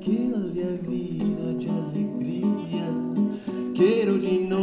que dê a vida de alegria. Quero de novo.